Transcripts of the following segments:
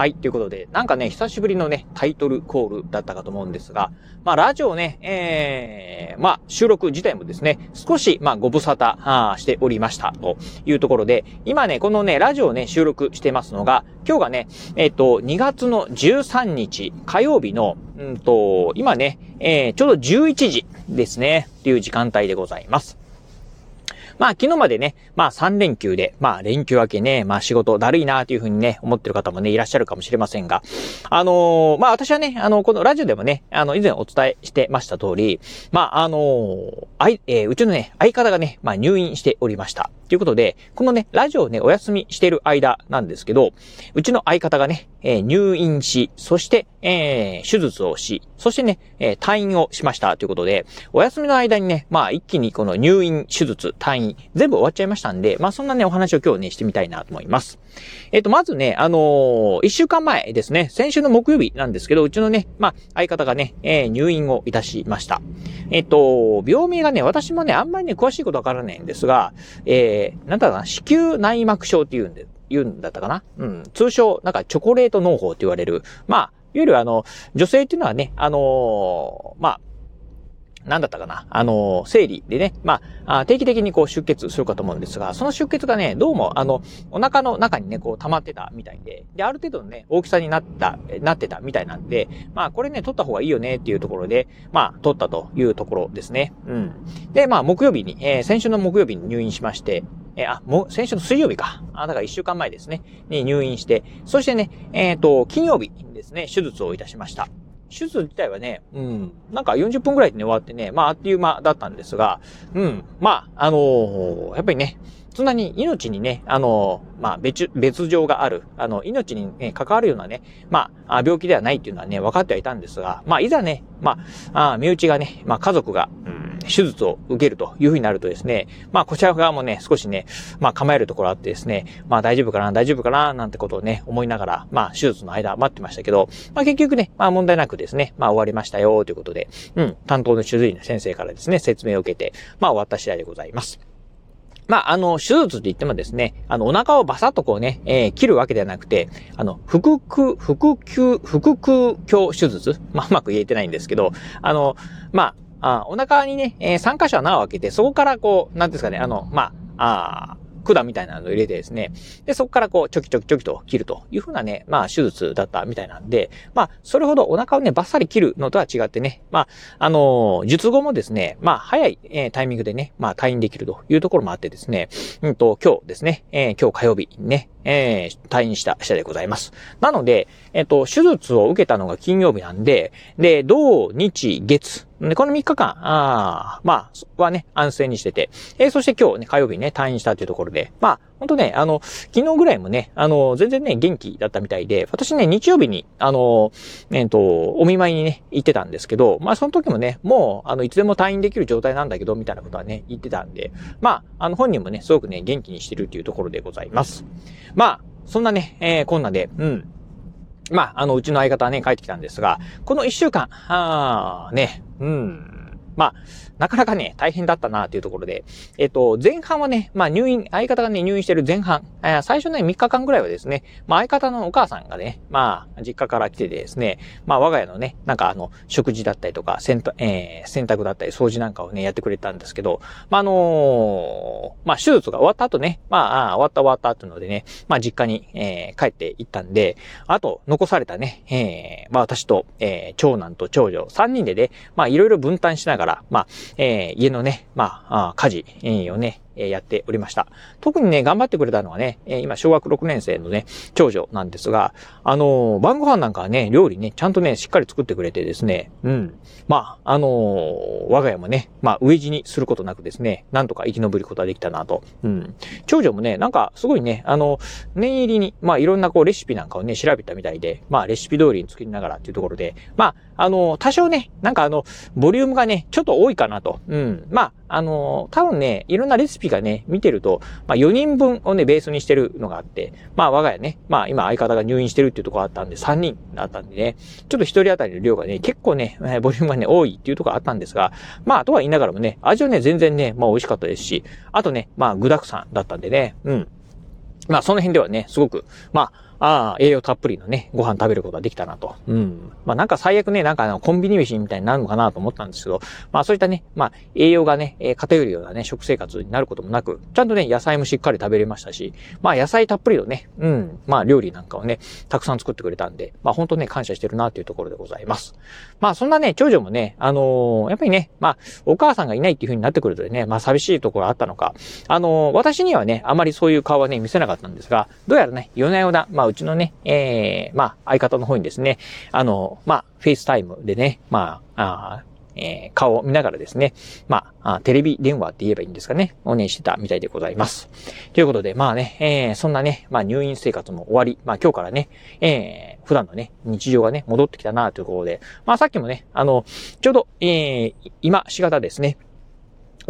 はい。ということで、なんかね、久しぶりのね、タイトルコールだったかと思うんですが、まあ、ラジオね、えー、まあ、収録自体もですね、少し、まあ、ご無沙汰しておりました、というところで、今ね、このね、ラジオをね、収録してますのが、今日がね、えっ、ー、と、2月の13日、火曜日の、うんと、今ね、えー、ちょうど11時ですね、っていう時間帯でございます。まあ昨日までね、まあ3連休で、まあ連休明けね、まあ仕事だるいなというふうにね、思ってる方もね、いらっしゃるかもしれませんが、あのー、まあ私はね、あの、このラジオでもね、あの、以前お伝えしてました通り、まああのー、あい、えー、うちのね、相方がね、まあ入院しておりました。ということで、このね、ラジオをね、お休みしてる間なんですけど、うちの相方がね、えー、入院し、そして、えー、手術をし、そしてね、えー、退院をしましたということで、お休みの間にね、まあ一気にこの入院、手術、退院、全部終わっちゃいましたんで、まあそんなね、お話を今日ね、してみたいなと思います。えっ、ー、と、まずね、あのー、一週間前ですね、先週の木曜日なんですけど、うちのね、まあ相方がね、えー、入院をいたしました。えっ、と、病名がね、私もね、あんまりね、詳しいことわからないんですが、えー、なんだろうな、子宮内膜症っていうんで、言うんだったかな？うん。通称、なんかチョコレート農法って言われる。まあ、いわゆるあの、女性っていうのはね、あのー、まあ、なんだったかな？あの、生理でね、まあ、定期的にこう出血するかと思うんですが、その出血がね、どうも、あの、お腹の中にね、こう溜まってたみたいで、で、ある程度のね、大きさになった、なってたみたいなんで、まあ、これね、取った方がいいよねっていうところで、まあ、取ったというところですね。うん。で、まあ、木曜日に、えー、先週の木曜日に入院しまして、えー、あ、もう、先週の水曜日か。あ、だから一週間前ですね。に入院して、そしてね、えっ、ー、と、金曜日にですね、手術をいたしました。手術自体はね、うん、なんか40分くらいで、ね、終わってね、まああっという間だったんですが、うん、まあ、あのー、やっぱりね、そんなに命にね、あの、まあ、別、別状がある、あの、命に、ね、関わるようなね、まあ、病気ではないっていうのはね、分かってはいたんですが、まあ、いざね、まあ、あ身内がね、まあ、家族が、うん、手術を受けるというふうになるとですね、まあ、こちら側もね、少しね、まあ、構えるところあってですね、まあ、大丈夫かな、大丈夫かな、なんてことをね、思いながら、まあ、手術の間待ってましたけど、まあ、結局ね、まあ、問題なくですね、まあ、終わりましたよ、ということで、うん、担当の手術医の先生からですね、説明を受けて、まあ、終わった次第でございます。まあ、あの、手術って言ってもですね、あの、お腹をバサッとこうね、えー、切るわけではなくて、あの、腹腔、腹腔、腹腔鏡手術？まあ、うまく言えてないんですけど、あの、まあ、あお腹にね、えー、3箇所穴を開けて、そこからこう、なんですかね、あの、まあ、あ管みたいなのを入れてですね、で、そこからこう、ちょきちょきちょきと切るというふうなね、まあ、手術だったみたいなんで、まあ、それほどお腹をね、バッサリ切るのとは違ってね、まあ、あのー、術後もですね、まあ、早い、えー、タイミングでね、まあ、退院できるというところもあってですね、うんと、今日ですね、えー、今日火曜日にね、えー、退院した下でございます。なので、えっ、と、手術を受けたのが金曜日なんで、で、土、日、月、で、この3日間、あまあ、はね、安静にしてて、えー、そして今日ね、火曜日にね、退院したというところで、まあ、ほんとね、あの、昨日ぐらいもね、あの、全然ね、元気だったみたいで、私ね、日曜日に、あの、えっ、ー、と、お見舞いにね、行ってたんですけど、まあ、その時もね、もう、あの、いつでも退院できる状態なんだけど、みたいなことはね、言ってたんで、まあ、あの、本人もね、すごくね、元気にしてるっていうところでございます。まあ、そんなね、えー、こんなで、うん。まあ、あの、うちの相方はね、帰ってきたんですが、この一週間、ああ、ね、うん。まあ、なかなかね、大変だったなというところで、えっと、前半はね、まあ入院、相方がね、入院してる前半、え最初ね、3日間ぐらいはですね、まあ相方のお母さんがね、まあ、実家から来ててですね、まあ我が家のね、なんかあの、食事だったりとか、洗濯、えー、洗濯だったり、掃除なんかをね、やってくれたんですけど、まああのー、まあ手術が終わった後ね、まあ、あ終わった終わった後のでね、まあ実家に、えー、帰って行ったんで、あと、残されたね、えー、まあ私と、えー、長男と長女、3人でね、まあいろいろ分担しながら、がらまあ、えー、家のね、まあ、あ家事をね、えやっておりました。特にね、頑張ってくれたのはね、え今、小学6年生のね、長女なんですが、あの、晩ご飯なんかはね、料理ね、ちゃんとね、しっかり作ってくれてですね、うん。まあ、あの、我が家もね、まあ、飢え死にすることなくですね、なんとか生き延びることができたなと。うん。長女もね、なんか、すごいね、あの、念入りに、まあ、いろんなこう、レシピなんかをね、調べたみたいで、まあ、レシピ通りに作りながらっていうところで、まあ、あの、多少ね、なんかあの、ボリュームがね、ちょっと多いかなと。うん。まあ、あの、多分ね、いろんなレシピがね、見てると、まあ4人分をね、ベースにしてるのがあって、まあ我が家ね、まあ今相方が入院してるっていうところあったんで、3人だったんでね、ちょっと1人当たりの量がね、結構ね、ボリュームがね、多いっていうところあったんですが、まあとは言いながらもね、味はね、全然ね、まあ美味しかったですし、あとね、まあ具沢山だったんでね、うん。まあその辺ではね、すごく、まあ、ああ、栄養たっぷりのね、ご飯食べることができたなと。うん。まあなんか最悪ね、なんかあの、コンビニ飯みたいになるのかなと思ったんですけど、まあそういったね、まあ栄養がね、えー、偏るようなね、食生活になることもなく、ちゃんとね、野菜もしっかり食べれましたし、まあ野菜たっぷりのね、うん、まあ料理なんかをね、たくさん作ってくれたんで、まあ本当ね、感謝してるなっていうところでございます。まあそんなね、長女もね、あのー、やっぱりね、まあ、お母さんがいないっていう風になってくるとね、まあ寂しいところあったのか、あのー、私にはね、あまりそういう顔はね、見せなかったんですが、どうやらね、夜な夜な、まあうちのね、えー、まあ、相方の方にですね、あの、まあ、 FaceTime でね、まあ、あえー、顔を見ながらですね、まあ、テレビ電話って言えばいいんですかね、おねしてたみたいでございます。ということで、まあね、えー、そんなね、まあ入院生活も終わり、まあ今日からね、えー、普段のね、日常がね、戻ってきたなというところで、まあさっきもね、あの、ちょうど、えー、今、しがたですね、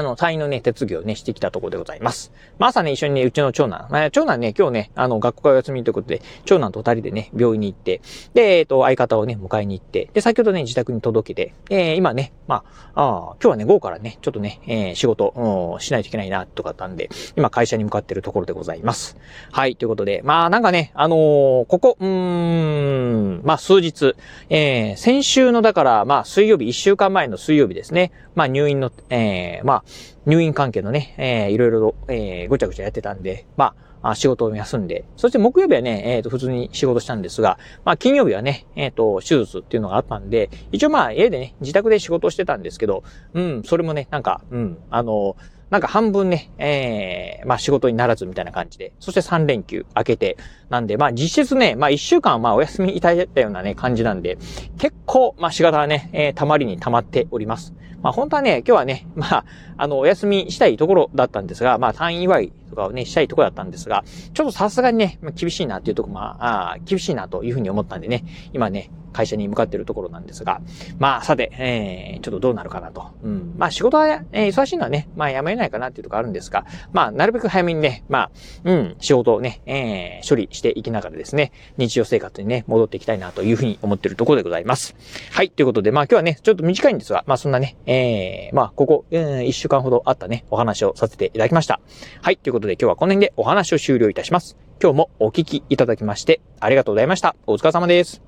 あの、退院のね、手続きをね、してきたところでございます。まあ、朝ね、一緒にね、うちの長男、まあ、長男ね、今日ね、あの、学校がお休みということで、長男と二人でね、病院に行って、で、えっ、と、相方をね、迎えに行って、で、先ほどね、自宅に届けて、えー、今ね、まあ、あ今日はね、午後からね、ちょっとね、えー、仕事、しないといけないな、とかったんで、今会社に向かってるところでございます。はい、ということで、まあ、なんかね、あのー、ここ、うーん、まあ、数日、えー、先週の、だから、まあ、水曜日、一週間前の水曜日ですね、まあ、入院の、えー、まあ、入院関係のね、えー、いろいろと、えー、ごちゃごちゃやってたんで、まあ、仕事を休んで、そして木曜日はね、えっ、ー、と、普通に仕事したんですが、まあ、金曜日はね、えっ、ー、と、手術っていうのがあったんで、一応まあ、家でね、自宅で仕事をしてたんですけど、うん、それもね、なんか、うん、あの、なんか半分ね、ええー、まあ仕事にならずみたいな感じで、そして3連休明けて、なんで、まあ実質ね、まあ1週間はまあお休みいただいたようなね、感じなんで、結構、まあ仕方はね、えー、たまりに溜まっております。まあ本当はね、今日はね、まあ、あの、お休みしたいところだったんですが、まあ退院祝いとかをね、したいところだったんですが、ちょっとさすがにね、まあ、厳しいなっていうところ、まあ、あ厳しいなというふうに思ったんでね、今ね、会社に向かっているところなんですが、まあ、さて、えー、ちょっとどうなるかなと。うん。まあ、仕事は、えー、忙しいのはね、まあ、やめないかなっていうところあるんですが、まあ、なるべく早めにね、まあ、うん、仕事をね、えー、処理していきながらですね、日常生活にね、戻っていきたいなというふうに思っているところでございます。はい、ということで、まあ、今日はね、ちょっと短いんですが、まあ、そんなね、えー、まあ、ここ、うん、1週間ほどあったね、お話をさせていただきました。はい、ということで今日はこの辺でお話を終了いたします。今日もお聞きいただきましてありがとうございました。お疲れ様です。